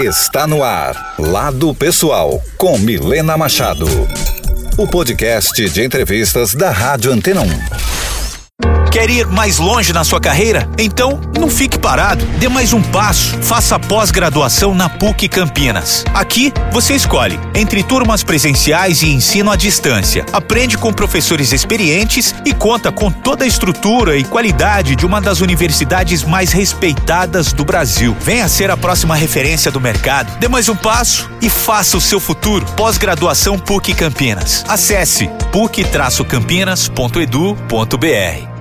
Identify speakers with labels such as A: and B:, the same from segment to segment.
A: Está no ar, Lado Pessoal, com Milena Machado. O podcast de entrevistas da Rádio Antena 1.
B: Quer ir mais longe na sua carreira? Então, não fique parado. Dê mais um passo. Faça pós-graduação na PUC Campinas. Aqui, você escolhe entre turmas presenciais e ensino à distância. Aprende com professores experientes e conta com toda a estrutura e qualidade de uma das universidades mais respeitadas do Brasil. Venha ser a próxima referência do mercado. Dê mais um passo e faça o seu futuro. Pós-graduação PUC Campinas. Acesse puc-campinas.edu.br.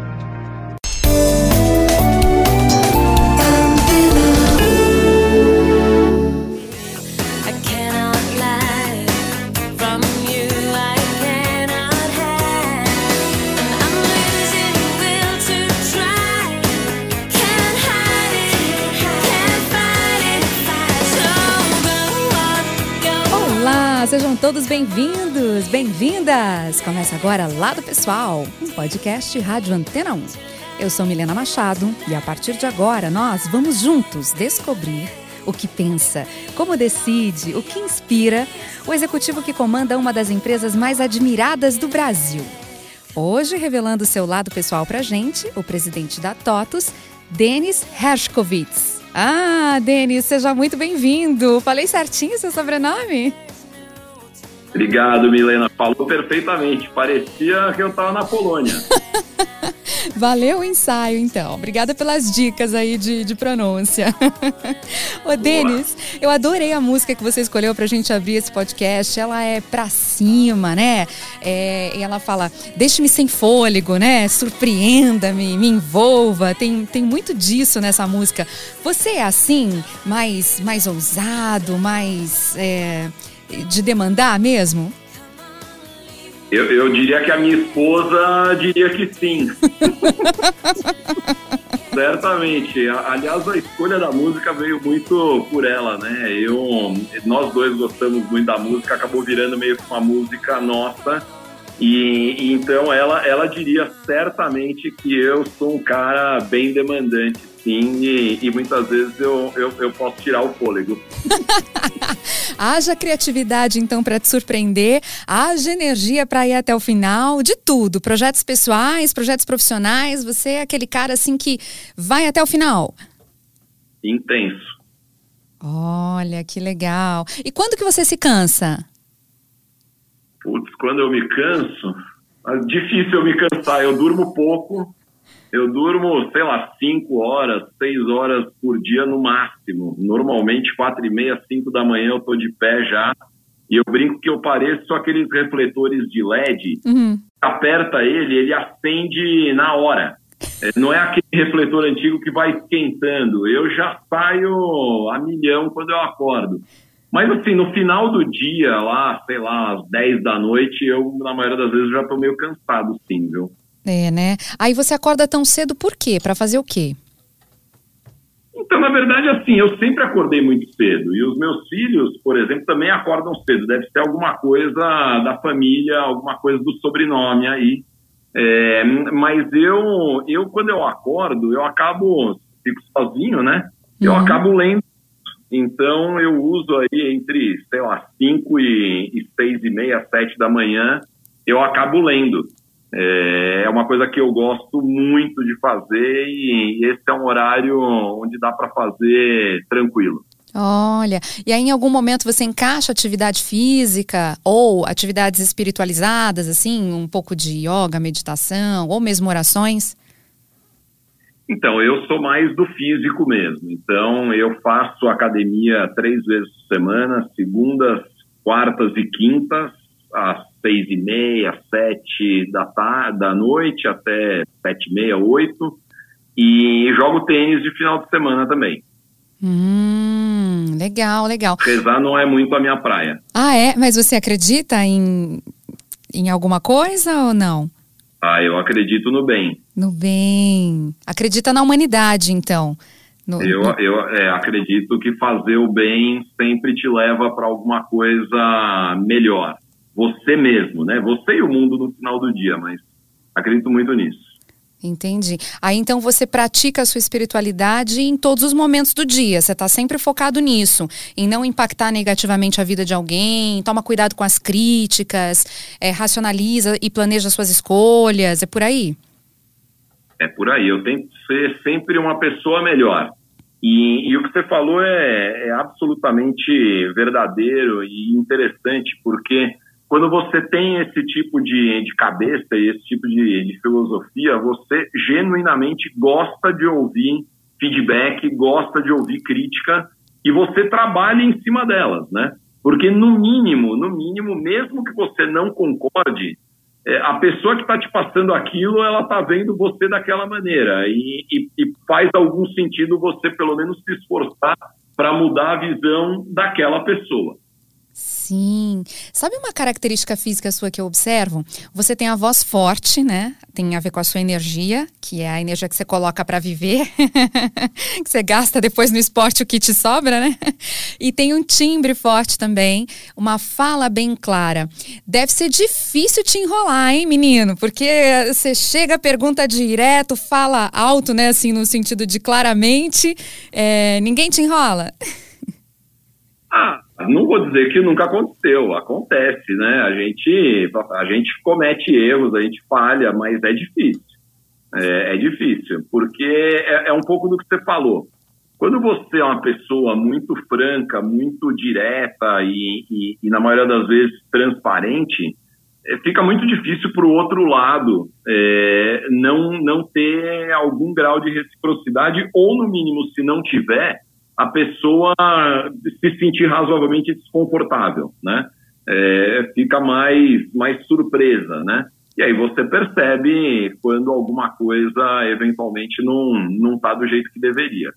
C: sejam todos bem-vindos, bem-vindas! Começa agora Lado Pessoal, um podcast Rádio Antena 1. Eu sou Milena Machado e a partir de agora nós vamos juntos descobrir o que pensa, como decide, o que inspira o executivo que comanda uma das empresas mais admiradas do Brasil. Hoje, revelando seu lado pessoal pra gente, o presidente da TOTUS, Denis Hershkovitz. Ah, Denis, seja muito bem-vindo. Falei certinho seu sobrenome?
D: Obrigado, Milena. Falou perfeitamente. Parecia que eu estava na Polônia.
C: Valeu o ensaio, então. Obrigada pelas dicas aí de, de pronúncia. Ô, Denis, eu adorei a música que você escolheu pra gente abrir esse podcast. Ela é pra cima, né? É, e ela fala, deixe-me sem fôlego, né? Surpreenda-me, me envolva. Tem, tem muito disso nessa música. Você é assim, mais, mais ousado, mais... É de demandar mesmo?
D: Eu, eu diria que a minha esposa diria que sim. Certamente. Aliás, a escolha da música veio muito por ela, né? Eu, nós dois gostamos muito da música, acabou virando meio que uma música nossa. E, e então ela, ela diria certamente que eu sou um cara bem demandante sim, e, e muitas vezes eu, eu, eu, posso tirar o fôlego.
C: haja criatividade, então, para te surpreender, haja energia para ir até o final, de tudo. Projetos pessoais, projetos profissionais, você é aquele cara assim que vai até o final.
D: Intenso.
C: Olha, que legal. E quando que você se cansa?
D: Putz, quando eu me canso, é difícil eu me cansar. Eu durmo pouco, eu durmo, sei lá, 5 horas, 6 horas por dia no máximo. Normalmente, 4 e meia, 5 da manhã eu tô de pé já. E eu brinco que eu pareço aqueles refletores de LED. Uhum. Aperta ele, ele acende na hora. É, não é aquele refletor antigo que vai esquentando. Eu já saio a milhão quando eu acordo. Mas assim, no final do dia, lá, sei lá, às 10 da noite, eu, na maioria das vezes, já tô meio cansado, sim, viu?
C: É, né? Aí você acorda tão cedo por quê? Para fazer o quê?
D: Então, na verdade, assim, eu sempre acordei muito cedo. E os meus filhos, por exemplo, também acordam cedo. Deve ser alguma coisa da família, alguma coisa do sobrenome aí. É, mas eu, eu, quando eu acordo, eu acabo, fico sozinho, né? Eu uhum. acabo lendo. Então, eu uso aí entre, sei lá, 5 e, e 6 e meia, 7 da manhã, eu acabo lendo. É, é uma coisa que eu gosto muito de fazer e esse é um horário onde dá para fazer tranquilo.
C: Olha, e aí em algum momento você encaixa atividade física ou atividades espiritualizadas, assim, um pouco de yoga, meditação ou mesmo orações?
D: Então, eu sou mais do físico mesmo. Então, eu faço academia três vezes por semana, segundas, quartas e quintas, às seis e meia, sete da, tarde, da noite até sete e meia, oito. E jogo tênis de final de semana também.
C: Hum, legal, legal.
D: Rezar não é muito a minha praia.
C: Ah, é? Mas você acredita em, em alguma coisa ou não?
D: Ah, eu acredito no bem.
C: No bem. Acredita na humanidade, então.
D: No, eu eu é, acredito que fazer o bem sempre te leva para alguma coisa melhor você mesmo, né? Você e o mundo no final do dia, mas acredito muito nisso.
C: Entendi. Aí então você pratica a sua espiritualidade em todos os momentos do dia. Você está sempre focado nisso, em não impactar negativamente a vida de alguém, toma cuidado com as críticas, é, racionaliza e planeja suas escolhas. É por aí?
D: É por aí. Eu tento ser sempre uma pessoa melhor. E, e o que você falou é, é absolutamente verdadeiro e interessante, porque quando você tem esse tipo de, de cabeça e esse tipo de, de, filosofia, você genuinamente gosta de ouvir feedback, gosta de ouvir crítica e você trabalha em cima delas, né? Porque no mínimo, no mínimo, mesmo que você não concorde, é, a pessoa que está te passando aquilo, ela está vendo você daquela maneira e, e, e faz algum sentido você pelo menos se esforçar para mudar a visão daquela pessoa.
C: Sim. Sabe uma característica física sua que eu observo? Você tem a voz forte, né? Tem a ver com a sua energia, que é a energia que você coloca para viver, que você gasta depois no esporte o que te sobra, né? E tem um timbre forte também, uma fala bem clara. Deve ser difícil te enrolar, hein, menino? Porque você chega, pergunta direto, fala alto, né? Assim, no sentido de claramente, é, ninguém te enrola.
D: Ah, não vou dizer que nunca aconteceu, acontece, né? A gente, a gente comete erros, a gente falha, mas é difícil. É, é difícil, porque é, é, um pouco do que você falou. Quando você é uma pessoa muito franca, muito direta e, e, e na maioria das vezes transparente, é, fica muito difícil para o outro lado é, não, não ter algum grau de reciprocidade, ou no mínimo, se não tiver, a pessoa se sentir razoavelmente desconfortável, né? É, fica mais, mais surpresa, né? E aí você percebe quando alguma coisa eventualmente não está do jeito que deveria.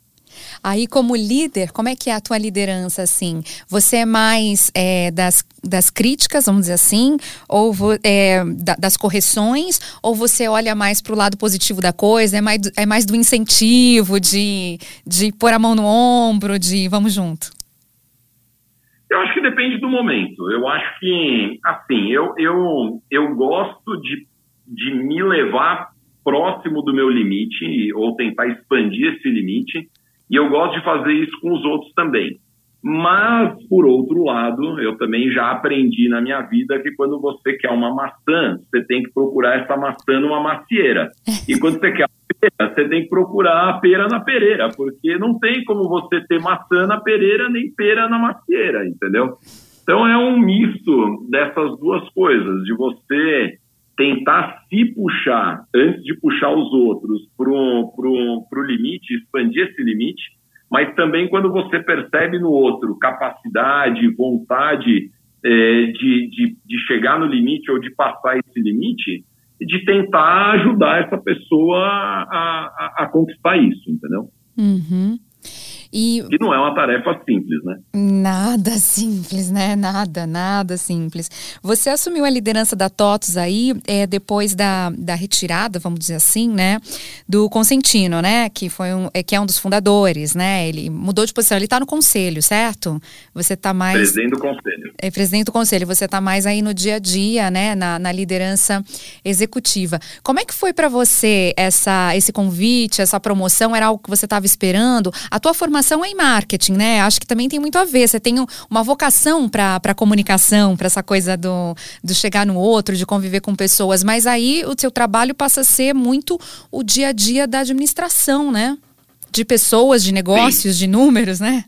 C: Aí, como líder, como é que é a tua liderança, assim? Você é mais é, das, das críticas, vamos dizer assim, ou é, das correções, ou você olha mais para o lado positivo da coisa, é mais, é mais do incentivo, de, de pôr a mão no ombro, de vamos junto?
D: Eu acho que depende do momento. Eu acho que, assim, eu, eu, eu gosto de, de me levar próximo do meu limite, ou tentar expandir esse limite, e eu gosto de fazer isso com os outros também. Mas, por outro lado, eu também já aprendi na minha vida que quando você quer uma maçã, você tem que procurar essa maçã numa macieira. E quando você quer a pera, você tem que procurar a pera na pereira, porque não tem como você ter maçã na pereira nem pera na macieira, entendeu? Então é um misto dessas duas coisas, de você tentar se puxar antes de puxar os outros para o limite, expandir esse limite, mas também quando você percebe no outro capacidade, vontade é, de, de, de chegar no limite ou de passar esse limite, de tentar ajudar essa pessoa a, a, a conquistar isso, entendeu?
C: Uhum.
D: E que não é uma tarefa simples, né?
C: Nada simples, né? Nada, nada simples. Você assumiu a liderança da TOTOS aí é, depois da, da retirada, vamos dizer assim, né? Do Consentino, né? Que, foi um, é, que é um dos fundadores, né? Ele mudou de posição, ele está no conselho, certo? Você está mais...
D: Presidente do conselho.
C: É, presidente do conselho. Você está mais aí no dia a dia, né? Na, na liderança executiva. Como é que foi para você essa, esse convite, essa promoção? Era algo que você estava esperando? A tua formação formação é em marketing, né? Acho que também tem muito a ver. Você tem uma vocação para comunicação, para essa coisa do, do chegar no outro, de conviver com pessoas. Mas aí o seu trabalho passa a ser muito o dia a dia da administração, né? De pessoas, de negócios, Sim. de números, né?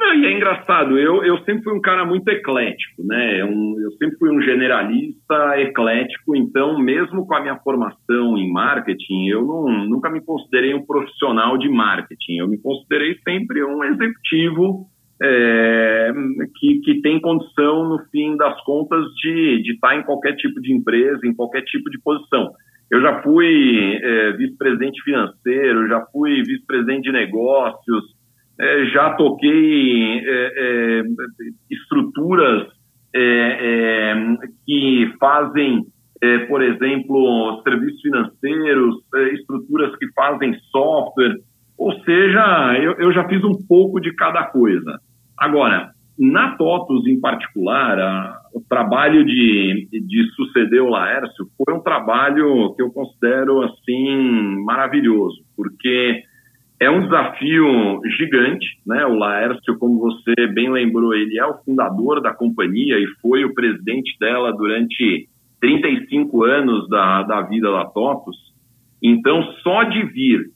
D: Não, e é engraçado, eu, eu sempre fui um cara muito eclético, né? Um, eu sempre fui um generalista eclético, então, mesmo com a minha formação em marketing, eu não, nunca me considerei um profissional de marketing. Eu me considerei sempre um executivo é, que, que tem condição, no fim das contas, de, de estar em qualquer tipo de empresa, em qualquer tipo de posição. Eu já fui é, vice-presidente financeiro, já fui vice-presidente de negócios, é, já toquei é, é, estruturas é, é, que fazem, por exemplo, serviços financeiros, estruturas que fazem software, ou seja, eu, eu, já fiz um pouco de cada coisa. Agora, na TOTUS em particular, a, o trabalho de, de suceder o Laércio foi um trabalho que eu considero assim maravilhoso, porque é um desafio gigante, né? O Laércio, como você bem lembrou, ele é o fundador da companhia e foi o presidente dela durante 35 anos da, da vida da TOTUS. Então, só de vir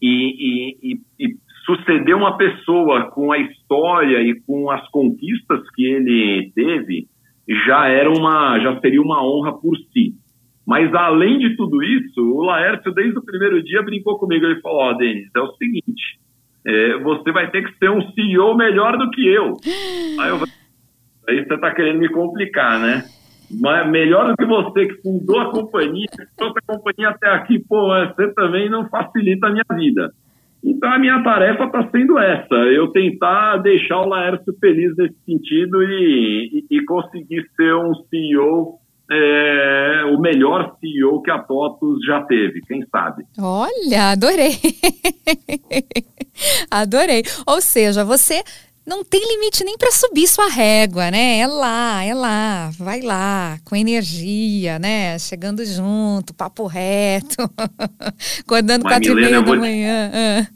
D: e, e, e, suceder uma pessoa com a história e com as conquistas que ele teve já era uma já seria uma honra por si. Mas além de tudo isso, o Laércio desde o primeiro dia brincou comigo ele falou: "Ó, oh, Denis, é o seguinte, é, você vai ter que ser um CEO melhor do que eu". Aí eu aí você está querendo me complicar, né? Mas melhor do que você que fundou a companhia, que trouxe a companhia até aqui, pô, você também não facilita a minha vida. Então a minha tarefa está sendo essa, eu tentar deixar o Laércio feliz nesse sentido e, e, e conseguir ser um CEO, é, o melhor CEO que a TOTUS já teve, quem sabe.
C: Olha, adorei! adorei. Ou seja, você não tem limite nem para subir sua régua, né? É lá, é lá, vai lá, com energia, né? Chegando junto, papo reto, acordando quatro e meia da manhã.
D: Te... Ah.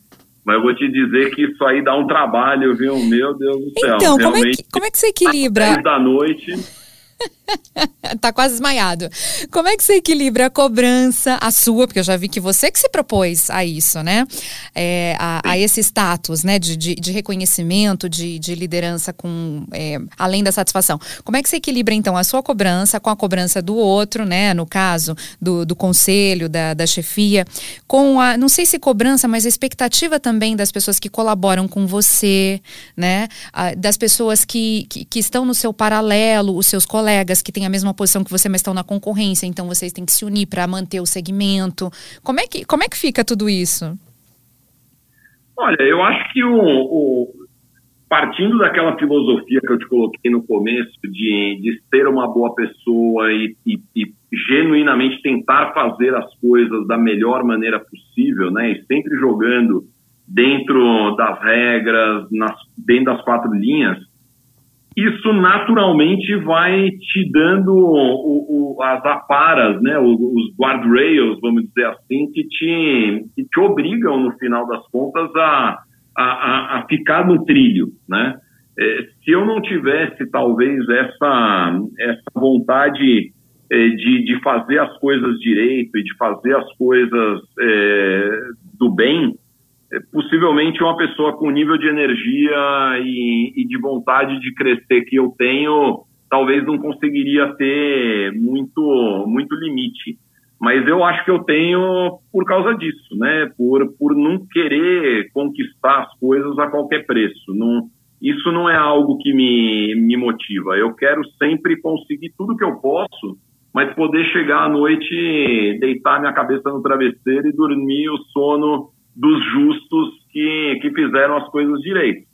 D: Mas eu vou te dizer que isso aí dá um trabalho, viu? Meu Deus do céu.
C: Então, como é, que, como é que você equilibra?
D: da noite
C: tá quase desmaiado. Como é que você equilibra a cobrança, a sua, porque eu já vi que você que se propôs a isso, né? É, a, a, esse status, né? De, de, de reconhecimento, de, de, liderança com é, além da satisfação. Como é que você equilibra, então, a sua cobrança com a cobrança do outro, né? No caso do, do conselho, da, da chefia, com a, não sei se cobrança, mas a expectativa também das pessoas que colaboram com você, né? A, das pessoas que, que, que estão no seu paralelo, os seus colegas colegas que têm a mesma posição que você, mas estão na concorrência, então vocês têm que se unir para manter o segmento. Como é que, como é que fica tudo isso?
D: Olha, eu acho que o, o partindo daquela filosofia que eu te coloquei no começo de, de ser uma boa pessoa e, e, e, genuinamente tentar fazer as coisas da melhor maneira possível, né? E sempre jogando dentro das regras, nas, dentro das quatro linhas, isso naturalmente vai te dando o, o, as aparas, né, os, guardrails, vamos dizer assim, que te, que te obrigam, no final das contas, a, a, a ficar no trilho, né? É, se eu não tivesse, talvez, essa, essa vontade é, de, de fazer as coisas direito e de fazer as coisas é, do bem, possivelmente uma pessoa com nível de energia e, e, de vontade de crescer que eu tenho, talvez não conseguiria ter muito, muito limite. Mas eu acho que eu tenho por causa disso, né? Por, por não querer conquistar as coisas a qualquer preço. Não, isso não é algo que me, me motiva. Eu quero sempre conseguir tudo que eu posso, mas poder chegar à noite, deitar minha cabeça no travesseiro e dormir o sono dos justos que, que fizeram as coisas direito.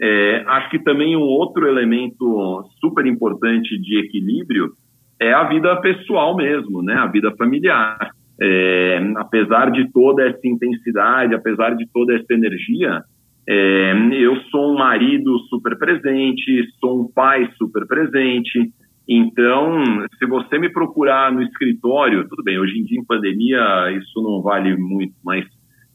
D: É, acho que também um outro elemento super importante de equilíbrio é a vida pessoal mesmo, né? A vida familiar. É, apesar de toda essa intensidade, apesar de toda essa energia, é, eu sou um marido super presente, sou um pai super presente. Então, se você me procurar no escritório, tudo bem, hoje em dia em pandemia isso não vale muito, mas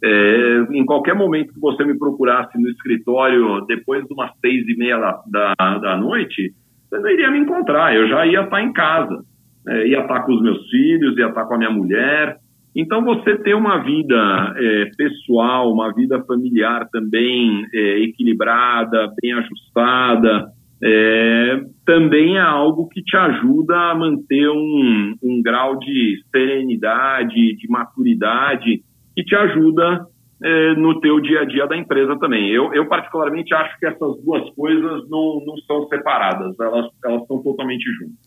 D: é, em qualquer momento que você me procurasse no escritório depois de umas seis e meia da, da, da noite, você não iria me encontrar, eu já ia estar em casa, é, ia estar com os meus filhos, ia estar com a minha mulher. Então, você ter uma vida é, pessoal, uma vida familiar também é, equilibrada, bem ajustada, é, também é algo que te ajuda a manter um, um grau de serenidade, de maturidade que te ajuda é, no teu dia a dia da empresa também. Eu, eu particularmente acho que essas duas coisas não, não são separadas, elas, elas estão totalmente juntas.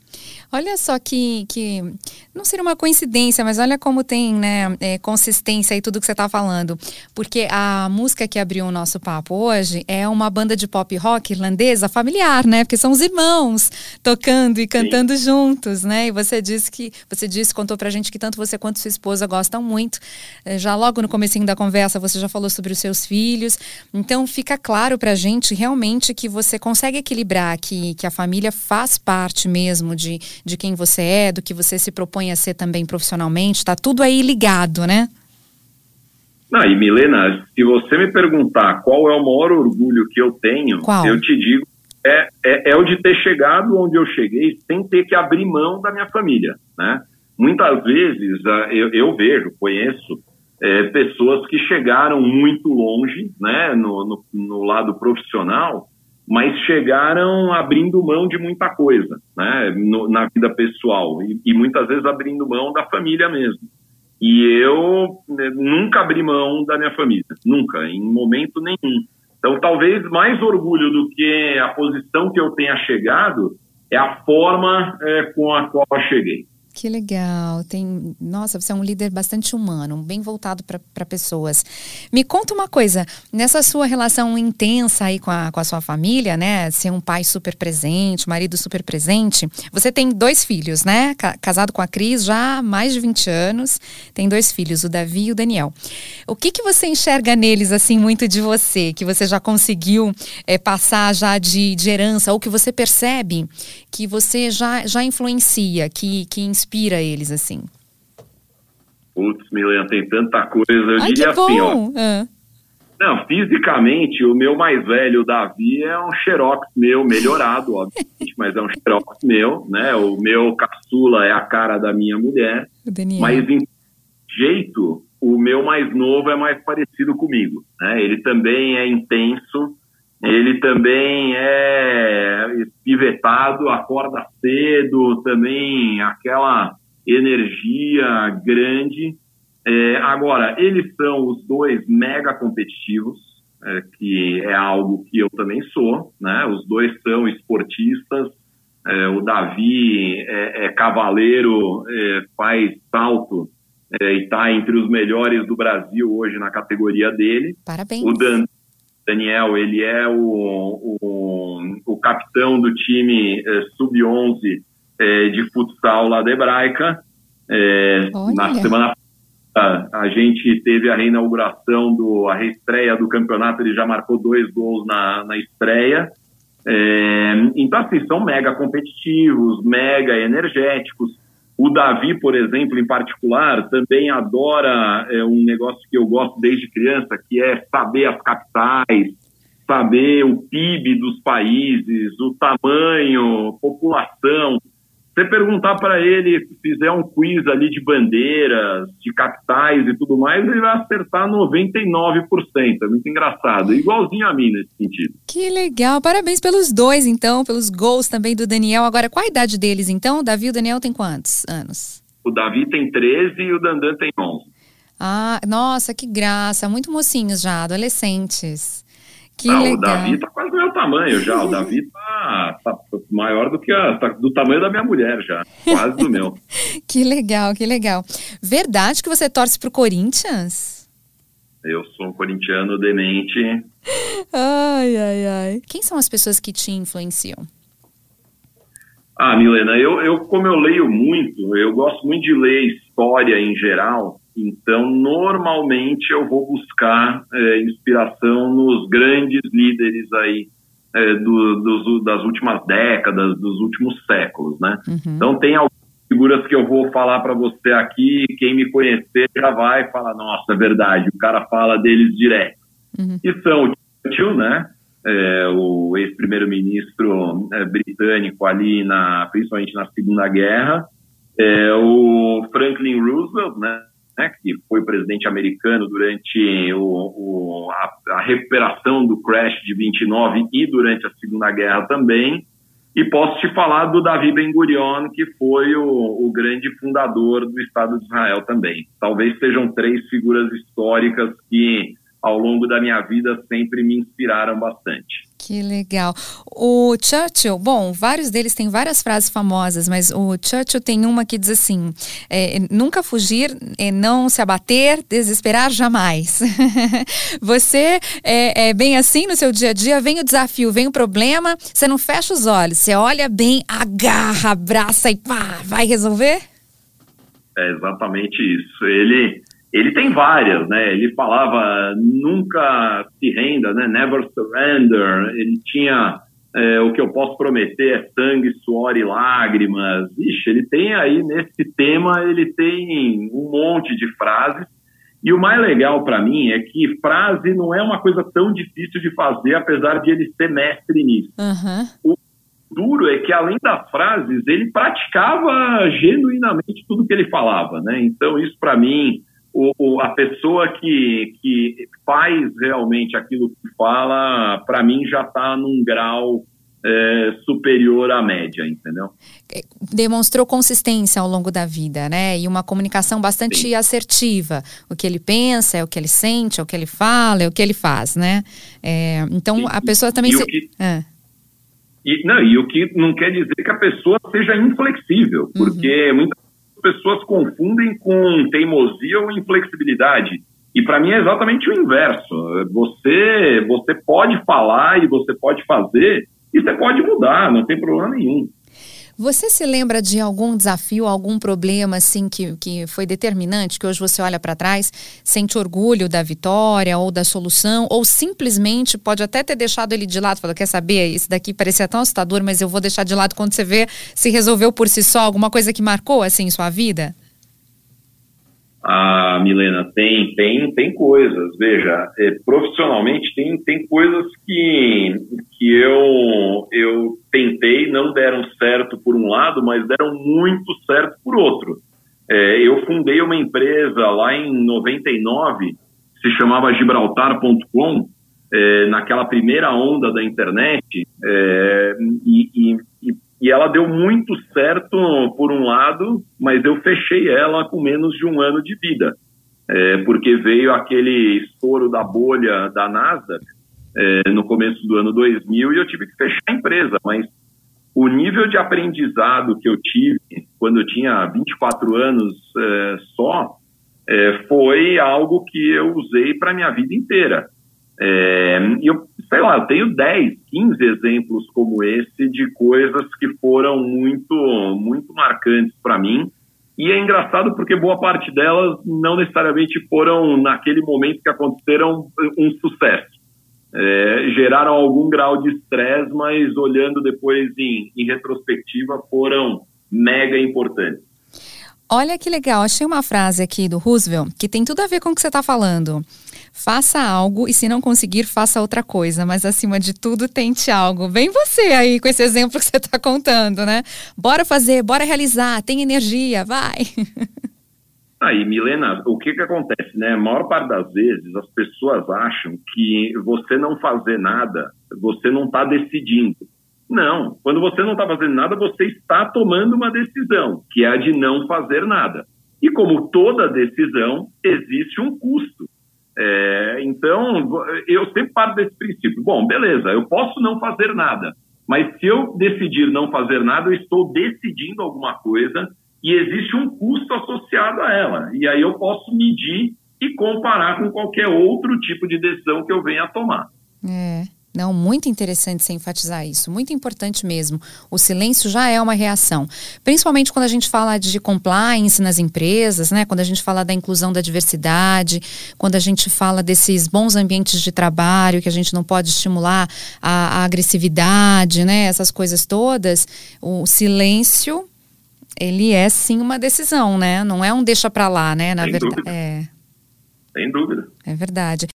C: Olha só que, que não seria uma coincidência, mas olha como tem né, é, consistência aí tudo que você está falando. Porque a música que abriu o nosso papo hoje é uma banda de pop rock irlandesa familiar, né? Porque são os irmãos tocando e cantando Sim. juntos, né? E você disse que você disse, contou pra gente que tanto você quanto sua esposa gostam muito. É, já logo no comecinho da conversa você já falou sobre os seus filhos. Então fica claro pra gente realmente que você consegue equilibrar que, que a família faz parte mesmo de de quem você é, do que você se propõe a ser também profissionalmente, está tudo aí ligado, né?
D: Não, e Milena, se você me perguntar qual é o maior orgulho que eu tenho,
C: qual?
D: eu te digo, é, é, é, o de ter chegado onde eu cheguei sem ter que abrir mão da minha família, né? Muitas vezes ah, eu, eu vejo, conheço é, pessoas que chegaram muito longe, né, no, no, no lado profissional, mas chegaram abrindo mão de muita coisa, né, no, na vida pessoal e, e, muitas vezes abrindo mão da família mesmo. E eu né, nunca abri mão da minha família, nunca, em momento nenhum. Então, talvez mais orgulho do que a posição que eu tenha chegado é a forma é, com a qual eu cheguei.
C: Que legal. Tem, nossa, você é um líder bastante humano, bem voltado para pessoas. Me conta uma coisa, nessa sua relação intensa aí com a, com a sua família, né? Ser um pai super presente, marido super presente. Você tem dois filhos, né? Casado com a Cris já há mais de 20 anos. Tem dois filhos, o Davi e o Daniel. O que, que você enxerga neles, assim, muito de você? Que você já conseguiu é, passar já de, de herança, ou que você percebe que você já, já influencia, que, que inspira eles, assim?
D: Putz, Milena, tem tanta coisa. Eu Ai, diria assim, ó. Ah. Não, fisicamente, o meu mais velho, o Davi, é um xerox meu, melhorado, obviamente, mas é um xerox meu, né? O meu caçula é a cara da minha mulher. Mas em jeito, o meu mais novo é mais parecido comigo, né? Ele também é intenso, ele também é pivetado, acorda cedo, também aquela energia grande. É, agora, eles são os dois mega competitivos, é, que é algo que eu também sou, né? Os dois são esportistas. É, o Davi é, é cavaleiro, é, faz salto é, e está entre os melhores do Brasil hoje na categoria dele.
C: Parabéns.
D: O Dan Daniel, ele é o, o, o capitão do time é, sub-11 é, de futsal lá da Hebraica. É, na semana passada, a gente teve a reinauguração, do, a reestreia do campeonato, ele já marcou dois gols na, na estreia. Então, assim, são mega competitivos, mega energéticos. O Davi, por exemplo, em particular, também adora é, um negócio que eu gosto desde criança, que é saber as capitais, saber o PIB dos países, o tamanho, população. Você perguntar para ele, se fizer um quiz ali de bandeiras, de capitais e tudo mais, ele vai acertar 99%. É muito engraçado. Igualzinho a mim nesse sentido.
C: Que legal. Parabéns pelos dois, então, pelos gols também do Daniel. Agora, qual a idade deles, então? O Davi e o Daniel tem quantos anos?
D: O Davi tem 13 e o Dandan tem 11.
C: Ah, nossa, que graça. Muito mocinhos já, adolescentes. Que
D: Não,
C: legal.
D: o Davi tá quase do meu tamanho já. O Davi tá, tá maior do que a, tá do tamanho da minha mulher já. Quase do meu.
C: que legal, que legal. Verdade que você torce pro Corinthians?
D: Eu sou um corintiano demente.
C: Ai, ai, ai. Quem são as pessoas que te influenciam?
D: Ah, Milena, eu, eu como eu leio muito, eu gosto muito de ler história em geral. Então, normalmente eu vou buscar é, inspiração nos grandes líderes aí é, do, dos, das últimas décadas, dos últimos séculos, né? Uhum. Então, tem algumas figuras que eu vou falar para você aqui, quem me conhecer já vai falar, nossa, é verdade, o cara fala deles direto. Uhum. E são o Churchill, né? É, o ex-primeiro-ministro é, britânico ali, na, principalmente na Segunda Guerra, é, o Franklin Roosevelt, né? Né, que foi presidente americano durante o, o, a, a, recuperação do crash de 29 e durante a Segunda Guerra também. E posso te falar do Davi Ben Gurion, que foi o, o grande fundador do Estado de Israel também. Talvez sejam três figuras históricas que ao longo da minha vida sempre me inspiraram bastante.
C: Que legal. O Churchill, bom, vários deles têm várias frases famosas, mas o Churchill tem uma que diz assim: é, nunca fugir, é, não se abater, desesperar jamais. você é, é, bem assim no seu dia a dia, vem o desafio, vem o problema, você não fecha os olhos, você olha bem, agarra, abraça e pá, vai resolver?
D: É exatamente isso. Ele ele tem várias, né? Ele falava nunca se renda, né? Never surrender. Ele tinha é, o que eu posso prometer é sangue, suor e lágrimas. Ixi, ele tem aí nesse tema ele tem um monte de frases. E o mais legal para mim é que frase não é uma coisa tão difícil de fazer, apesar de ele ser mestre nisso. Uhum. O duro é que além das frases ele praticava genuinamente tudo que ele falava, né? Então isso para mim o, o, a pessoa que, que faz realmente aquilo que fala, para mim já está num grau é, superior à média, entendeu?
C: É, demonstrou consistência ao longo da vida, né? E uma comunicação bastante Sim. assertiva. O que ele pensa, é o que ele sente, é o que ele fala, é o que ele faz, né? É, então Sim. a pessoa também
D: e
C: se.
D: Que... É. E, não, e o que não quer dizer que a pessoa seja inflexível, porque uhum. muitas pessoas confundem com teimosia ou inflexibilidade. E para mim é exatamente o inverso. Você, você pode falar e você pode fazer e você pode mudar, não tem problema nenhum.
C: Você se lembra de algum desafio, algum problema assim que, que foi determinante, que hoje você olha para trás, sente orgulho da vitória ou da solução, ou simplesmente pode até ter deixado ele de lado, falou, quer saber, isso daqui parecia tão assustador, mas eu vou deixar de lado quando você vê se resolveu por si só, alguma coisa que marcou assim sua vida?
D: Ah, Milena, tem, tem, tem coisas. Veja, é, profissionalmente tem, tem coisas que, que eu, eu tentei, não deram certo por um lado, mas deram muito certo por outro. É, eu fundei uma empresa lá em 99, se chamava Gibraltar.com, é, naquela primeira onda da internet, é, e, e, e ela deu muito certo por um lado, mas eu fechei ela com menos de um ano de vida, é, porque veio aquele estouro da bolha da Nasdaq é, no começo do ano 2000 e eu tive que fechar a empresa, mas o nível de aprendizado que eu tive quando eu tinha 24 anos é, só é, foi algo que eu usei para minha vida inteira. É, e eu, sei lá, eu tenho 10, 15 exemplos como esse de coisas que foram muito, muito marcantes para mim. E é engraçado porque boa parte delas não necessariamente foram, naquele momento que aconteceram, um sucesso. É, geraram algum grau de estresse, mas olhando depois em, em retrospectiva, foram mega importantes.
C: Olha que legal, achei uma frase aqui do Roosevelt que tem tudo a ver com o que você está falando. Faça algo e se não conseguir, faça outra coisa, mas acima de tudo, tente algo. Vem você aí com esse exemplo que você está contando, né? Bora fazer, bora realizar, tem energia, vai.
D: Aí, Milena, o que que acontece, né? A maior parte das vezes as pessoas acham que você não fazer nada, você não está decidindo. Não, quando você não está fazendo nada, você está tomando uma decisão, que é a de não fazer nada. E como toda decisão, existe um custo. É, então, eu sempre paro desse princípio. Bom, beleza, eu posso não fazer nada, mas se eu decidir não fazer nada, eu estou decidindo alguma coisa e existe um custo associado a ela. E aí eu posso medir e comparar com qualquer outro tipo de decisão que eu venha a tomar.
C: É. Não, muito interessante você enfatizar isso, muito importante mesmo. O silêncio já é uma reação, principalmente quando a gente fala de compliance nas empresas, né? Quando a gente fala da inclusão da diversidade, quando a gente fala desses bons ambientes de trabalho que a gente não pode estimular a, a agressividade, né? Essas coisas todas, o silêncio ele é sim uma decisão, né? Não é um deixa para lá, né?
D: Na verdade, é. Sem dúvida.
C: É verdade.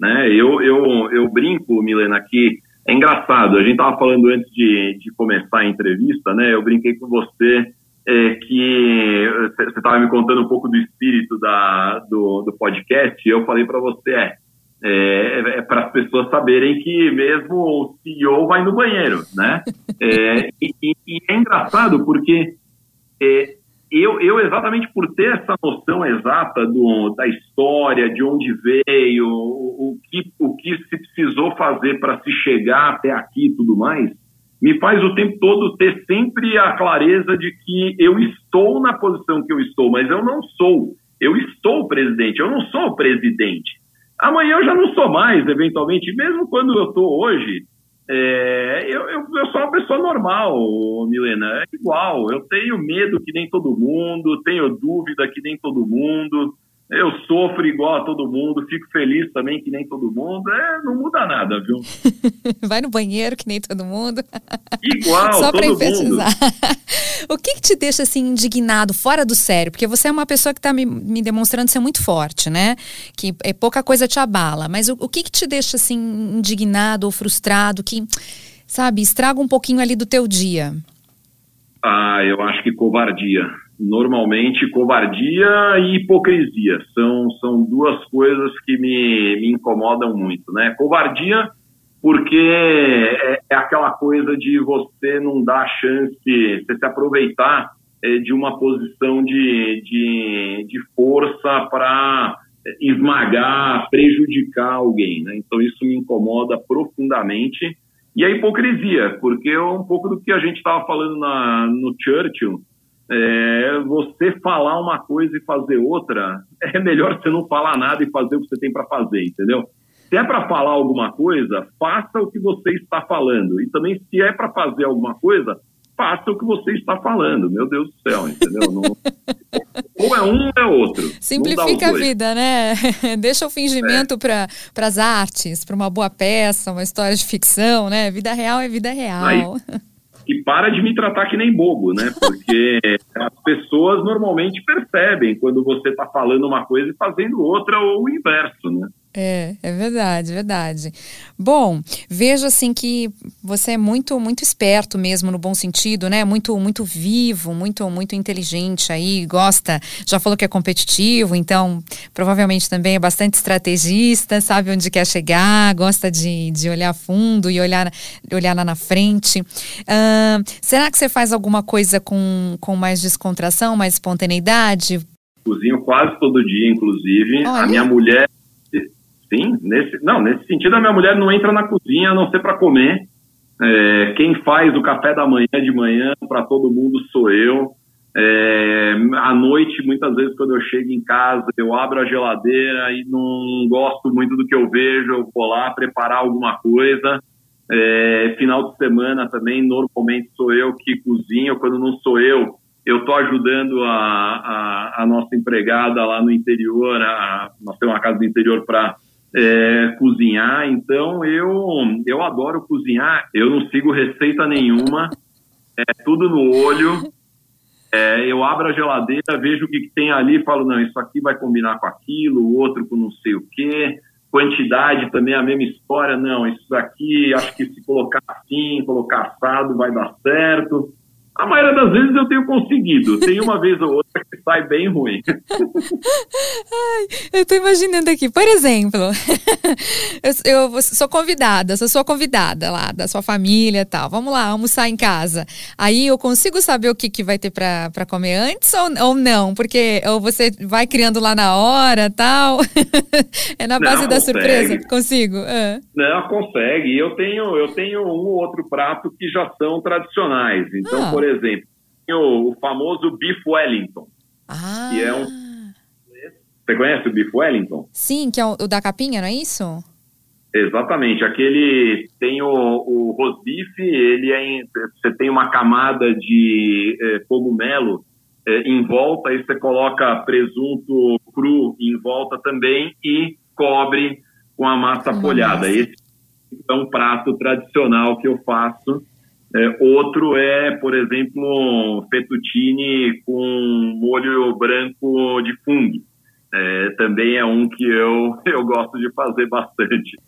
D: Né? Eu, eu, eu brinco, Milena, que é engraçado. A gente estava falando antes de, de começar a entrevista, né? Eu brinquei com você é, que você estava me contando um pouco do espírito da, do, do podcast. E eu falei para você é, é, é para as pessoas saberem que mesmo o CEO vai no banheiro, né? É, e, e, é engraçado porque é, eu, eu, exatamente por ter essa noção exata do, da história, de onde veio, o, o, que, o que se precisou fazer para se chegar até aqui e tudo mais, me faz o tempo todo ter sempre a clareza de que eu estou na posição que eu estou, mas eu não sou. Eu estou presidente, eu não sou presidente. Amanhã eu já não sou mais, eventualmente, mesmo quando eu estou hoje, é, eu, eu, eu, sou uma pessoa normal, Milena, é igual. Eu tenho medo que nem todo mundo, tenho dúvida que nem todo mundo, eu sofro igual a todo mundo, fico feliz também que nem todo mundo. É, não muda nada, viu?
C: Vai no banheiro que nem todo mundo.
D: Igual,
C: Só
D: para
C: enfatizar. o que, que, te deixa assim indignado, fora do sério? Porque você é uma pessoa que está me, me, demonstrando ser muito forte, né? Que é pouca coisa te abala. Mas o, o que, que te deixa assim indignado ou frustrado que, sabe, estraga um pouquinho ali do teu dia?
D: Ah, eu acho que covardia normalmente covardia e hipocrisia são, são duas coisas que me, me incomodam muito, né? Covardia porque é, é, aquela coisa de você não dar chance, você se aproveitar é, de uma posição de, de, de força para esmagar, prejudicar alguém, né? Então isso me incomoda profundamente. E a hipocrisia, porque é um pouco do que a gente estava falando na, no Churchill, é, você falar uma coisa e fazer outra, é melhor você não falar nada e fazer o que você tem para fazer, entendeu? Se é para falar alguma coisa, faça o que você está falando. E também, se é para fazer alguma coisa, faça o que você está falando. Meu Deus do céu, entendeu? Não... ou é um ou é outro.
C: Simplifica a vida, né? Deixa o fingimento é. para as artes, para uma boa peça, uma história de ficção, né? Vida real é vida real. Aí,
D: e para de me tratar que nem bobo, né? Porque as pessoas normalmente percebem quando você está falando uma coisa e fazendo outra ou o inverso, né?
C: É, é verdade, verdade. Bom, vejo assim que você é muito, muito esperto mesmo no bom sentido, né? Muito, muito vivo, muito, muito inteligente aí, gosta, já falou que é competitivo, então provavelmente também é bastante estrategista, sabe onde quer chegar, gosta de, de olhar fundo e olhar, olhar lá na frente. Uh, será que você faz alguma coisa com, com mais descontração, mais espontaneidade?
D: Cozinho quase todo dia, inclusive. Olha. A minha mulher Sim, nesse, não, nesse sentido a minha mulher não entra na cozinha a não ser para comer. É, quem faz o café da manhã de manhã para todo mundo sou eu. É, à noite, muitas vezes, quando eu chego em casa, eu abro a geladeira e não gosto muito do que eu vejo, eu vou lá preparar alguma coisa. É, final de semana também, normalmente sou eu que cozinho. Quando não sou eu, eu estou ajudando a, a, a, nossa empregada lá no interior. A, nós temos uma casa do interior para é, cozinhar, então eu, eu adoro cozinhar, eu não sigo receita nenhuma, é tudo no olho. É, eu abro a geladeira, vejo o que, tem ali falo, não, isso aqui vai combinar com aquilo, o outro com não sei o quê. Quantidade também a mesma história, não, isso aqui acho que se colocar assim, colocar assado vai dar certo. A maioria das vezes eu tenho conseguido. Tem uma vez ou outra que sai bem ruim.
C: Ai, eu tô imaginando aqui, por exemplo, eu, eu, sou convidada, sou sua convidada lá, da sua família e tal. Vamos lá, almoçar em casa. Aí eu consigo saber o que, que vai ter para comer antes ou, ou não? Porque ou você vai criando lá na hora tal. é na base não, da consegue. surpresa? Consigo?
D: Não, consegue. Eu tenho, eu tenho um ou outro prato que já são tradicionais. Então, ah. por por exemplo, o, o famoso Beef Wellington.
C: Ah.
D: Que é um. Você conhece o Beef Wellington?
C: Sim, que é o, o da capinha, não é isso?
D: Exatamente. Aquele tem o, o rosbife, ele é em, você tem uma camada de é, cogumelo é, em volta, aí você coloca presunto cru em volta também e cobre com a massa folhada. Esse é um prato tradicional que eu faço é, outro é, por exemplo, fettuccine com molho branco de fungo. É, também é um que eu, eu gosto de fazer bastante.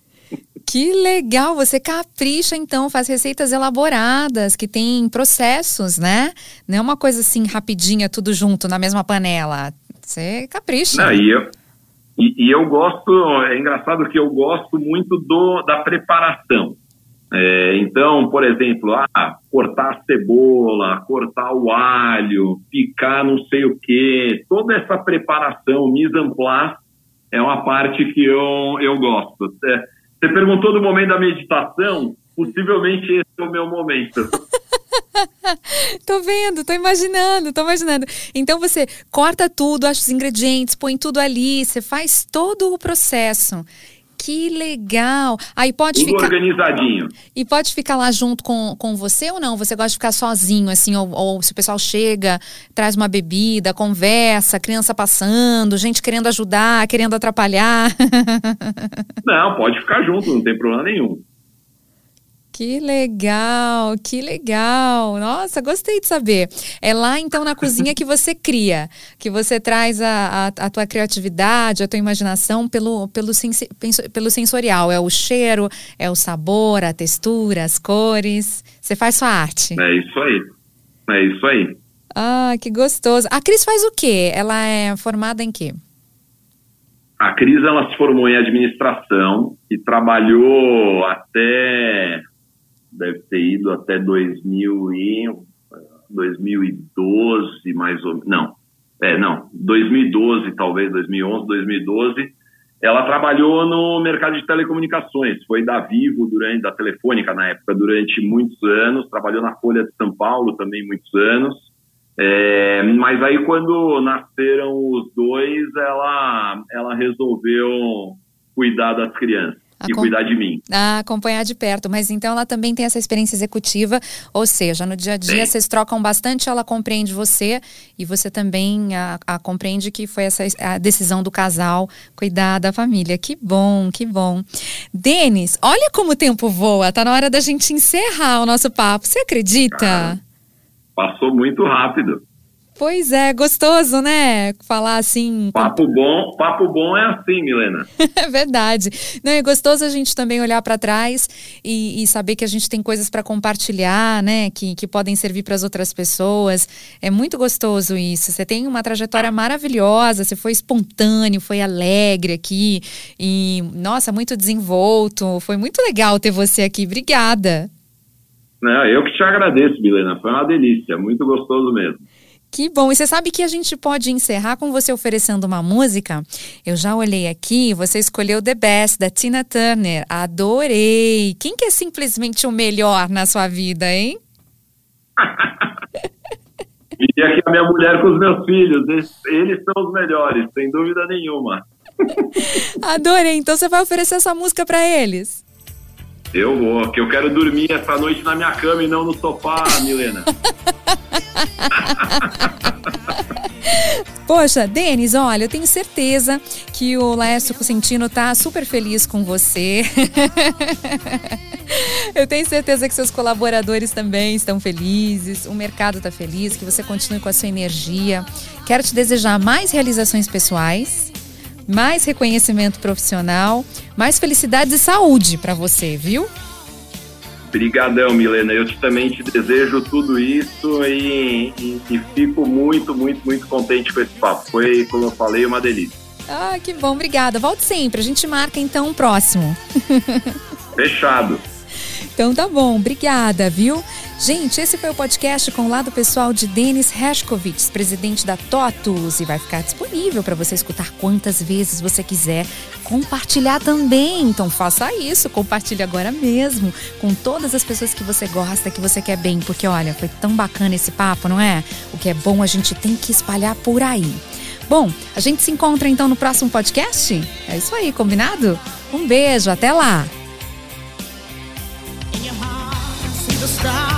C: Que legal! Você capricha, então, faz receitas elaboradas, que tem processos, né? Não é uma coisa assim rapidinha, tudo junto na mesma panela. Você capricha.
D: Não, e, eu, e, e eu gosto, é engraçado que eu gosto muito do, da preparação. É, então, por exemplo, ah, cortar a cebola, cortar o alho, picar não sei o que, toda essa preparação, mise en place, é uma parte que eu, eu gosto. É, você perguntou do momento da meditação, possivelmente esse é o meu momento.
C: tô vendo, tô imaginando, tô imaginando. Então você corta tudo, acha os ingredientes, põe tudo ali, você faz todo o processo. Que legal! Aí pode
D: Tudo
C: ficar.
D: organizadinho.
C: E pode ficar lá junto com, com você ou não? Você gosta de ficar sozinho, assim, ou, ou se o pessoal chega, traz uma bebida, conversa, criança passando, gente querendo ajudar, querendo atrapalhar.
D: Não, pode ficar junto, não tem problema nenhum.
C: Que legal, que legal. Nossa, gostei de saber. É lá então na cozinha que você cria, que você traz a, a, a tua criatividade, a tua imaginação pelo, pelo, sensi, pelo sensorial. É o cheiro, é o sabor, a textura, as cores. Você faz sua arte.
D: É isso aí. É isso aí.
C: Ah, que gostoso. A Cris faz o quê? Ela é formada em quê?
D: A Cris ela se formou em administração e trabalhou até deve ter ido até 2000 e, 2012, mais ou menos. Não, é, não, 2012, talvez, 2011, 2012. Ela trabalhou no mercado de telecomunicações, foi da Vivo durante, da Telefônica na época, durante muitos anos, trabalhou na Folha de São Paulo também muitos anos. É, mas aí quando nasceram os dois, ela, ela resolveu cuidar das crianças e cuidar de mim.
C: Ah, acompanhar de perto. Mas então ela também tem essa experiência executiva, ou seja, no dia a dia Sim. vocês trocam bastante, ela compreende você e você também a, a, compreende que foi essa a decisão do casal cuidar da família. Que bom, que bom. Denis, olha como o tempo voa. Tá na hora da gente encerrar o nosso papo. Você acredita?
D: passou muito rápido.
C: Pois é, gostoso, né? Falar assim.
D: Papo bom, papo bom é assim, Milena.
C: é verdade. Não, é gostoso a gente também olhar para trás e, e, saber que a gente tem coisas para compartilhar, né? Que, que podem servir para as outras pessoas. É muito gostoso isso. Você tem uma trajetória maravilhosa, você foi espontâneo, foi alegre aqui e, nossa, muito desenvolto. Foi muito legal ter você aqui. Obrigada.
D: Não, eu que te agradeço, Milena. Foi uma delícia, muito gostoso mesmo.
C: Que bom. E você sabe que a gente pode encerrar com você oferecendo uma música? Eu já olhei aqui, você escolheu The Best, da Tina Turner. Adorei. Quem que é simplesmente o melhor na sua vida, hein?
D: e aqui a minha mulher com os meus filhos. Eles são os melhores, sem dúvida nenhuma.
C: Adorei. Então você vai oferecer essa música para eles?
D: Eu vou, que eu quero dormir essa noite na minha cama e não no sofá, Milena.
C: Poxa, Denis, olha, eu tenho certeza que o Laércio Cosentino tá super feliz com você. eu tenho certeza que seus colaboradores também estão felizes, o mercado está feliz, que você continue com a sua energia. Quero te desejar mais realizações pessoais, mais reconhecimento profissional, mais felicidades e saúde para você, viu?
D: Obrigadão, Milena. Eu também te desejo tudo isso e, e, e, fico muito, muito, muito contente com esse papo. Foi, como eu falei, uma delícia.
C: Ah, que bom, obrigada. Volte sempre. A gente marca então o um próximo.
D: Fechado.
C: Então tá bom, obrigada, viu? Gente, esse foi o podcast com o lado pessoal de Denis Hershkovitz, presidente da TOTUS, e vai ficar disponível para você escutar quantas vezes você quiser. Compartilhar também, então faça isso, compartilhe agora mesmo com todas as pessoas que você gosta, que você quer bem, porque olha, foi tão bacana esse papo, não é? O que é bom a gente tem que espalhar por aí. Bom, a gente se encontra então no próximo podcast? É isso aí, combinado? Um beijo, até lá! stop.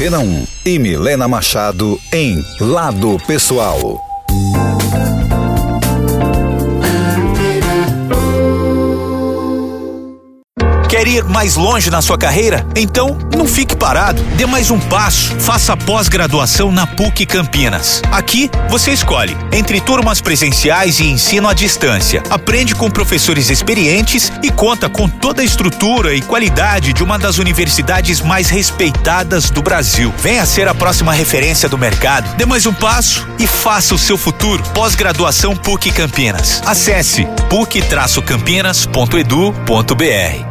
A: Antena 1 e Milena Machado em Lado Pessoal.
B: Ir mais longe na sua carreira? Então, não fique parado. Dê mais um passo. Faça pós-graduação na PUC Campinas. Aqui, você escolhe entre turmas presenciais e ensino à distância. Aprende com professores experientes e conta com toda a estrutura e qualidade de uma das universidades mais respeitadas do Brasil. Venha ser a próxima referência do mercado. Dê mais um passo e faça o seu futuro. Pós-graduação PUC Campinas. Acesse puc-campinas.edu.br.